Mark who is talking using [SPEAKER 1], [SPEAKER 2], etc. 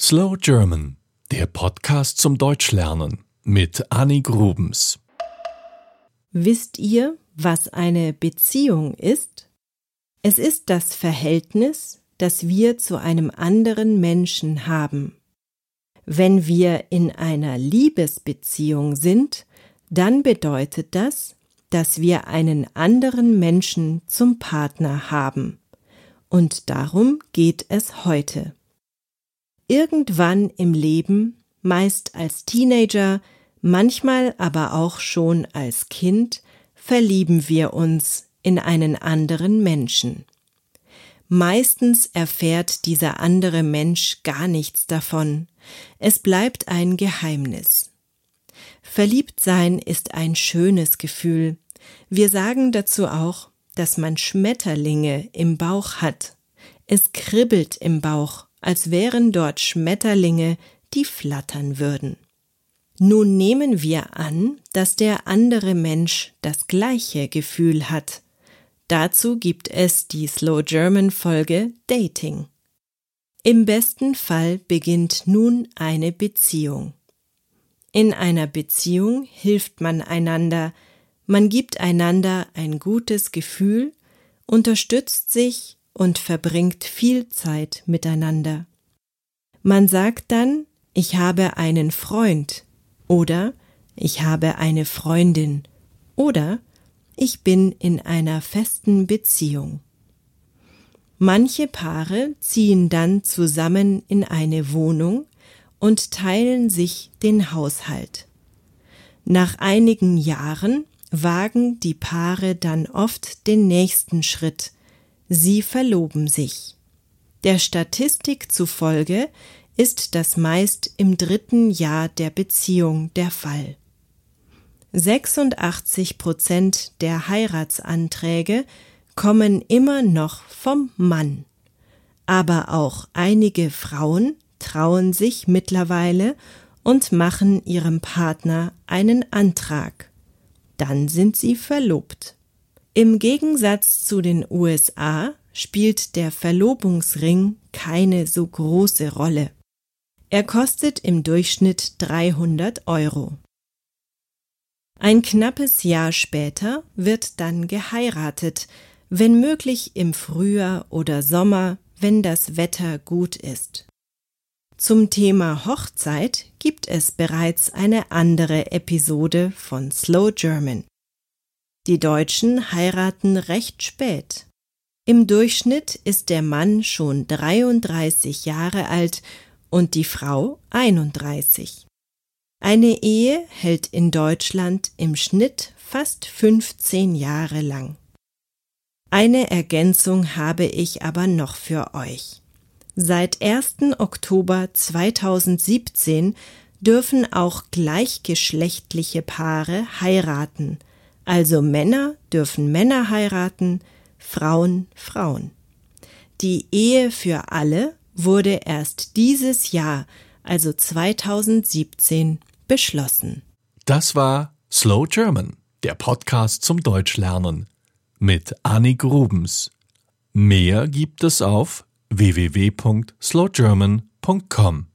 [SPEAKER 1] Slow German, der Podcast zum Deutschlernen mit Annie Grubens.
[SPEAKER 2] Wisst ihr, was eine Beziehung ist? Es ist das Verhältnis, das wir zu einem anderen Menschen haben. Wenn wir in einer Liebesbeziehung sind, dann bedeutet das, dass wir einen anderen Menschen zum Partner haben. Und darum geht es heute. Irgendwann im Leben, meist als Teenager, manchmal aber auch schon als Kind, verlieben wir uns in einen anderen Menschen. Meistens erfährt dieser andere Mensch gar nichts davon. Es bleibt ein Geheimnis. Verliebtsein ist ein schönes Gefühl. Wir sagen dazu auch, dass man Schmetterlinge im Bauch hat. Es kribbelt im Bauch als wären dort Schmetterlinge, die flattern würden. Nun nehmen wir an, dass der andere Mensch das gleiche Gefühl hat. Dazu gibt es die Slow German Folge Dating. Im besten Fall beginnt nun eine Beziehung. In einer Beziehung hilft man einander, man gibt einander ein gutes Gefühl, unterstützt sich und verbringt viel Zeit miteinander. Man sagt dann, ich habe einen Freund oder ich habe eine Freundin oder ich bin in einer festen Beziehung. Manche Paare ziehen dann zusammen in eine Wohnung und teilen sich den Haushalt. Nach einigen Jahren wagen die Paare dann oft den nächsten Schritt, Sie verloben sich. Der Statistik zufolge ist das meist im dritten Jahr der Beziehung der Fall. 86 Prozent der Heiratsanträge kommen immer noch vom Mann. Aber auch einige Frauen trauen sich mittlerweile und machen ihrem Partner einen Antrag. Dann sind sie verlobt. Im Gegensatz zu den USA spielt der Verlobungsring keine so große Rolle. Er kostet im Durchschnitt 300 Euro. Ein knappes Jahr später wird dann geheiratet, wenn möglich im Frühjahr oder Sommer, wenn das Wetter gut ist. Zum Thema Hochzeit gibt es bereits eine andere Episode von Slow German. Die Deutschen heiraten recht spät. Im Durchschnitt ist der Mann schon 33 Jahre alt und die Frau 31. Eine Ehe hält in Deutschland im Schnitt fast 15 Jahre lang. Eine Ergänzung habe ich aber noch für euch. Seit 1. Oktober 2017 dürfen auch gleichgeschlechtliche Paare heiraten – also Männer dürfen Männer heiraten, Frauen Frauen. Die Ehe für alle wurde erst dieses Jahr, also 2017, beschlossen.
[SPEAKER 1] Das war Slow German, der Podcast zum Deutschlernen mit Annie Grubens. Mehr gibt es auf www.slowgerman.com.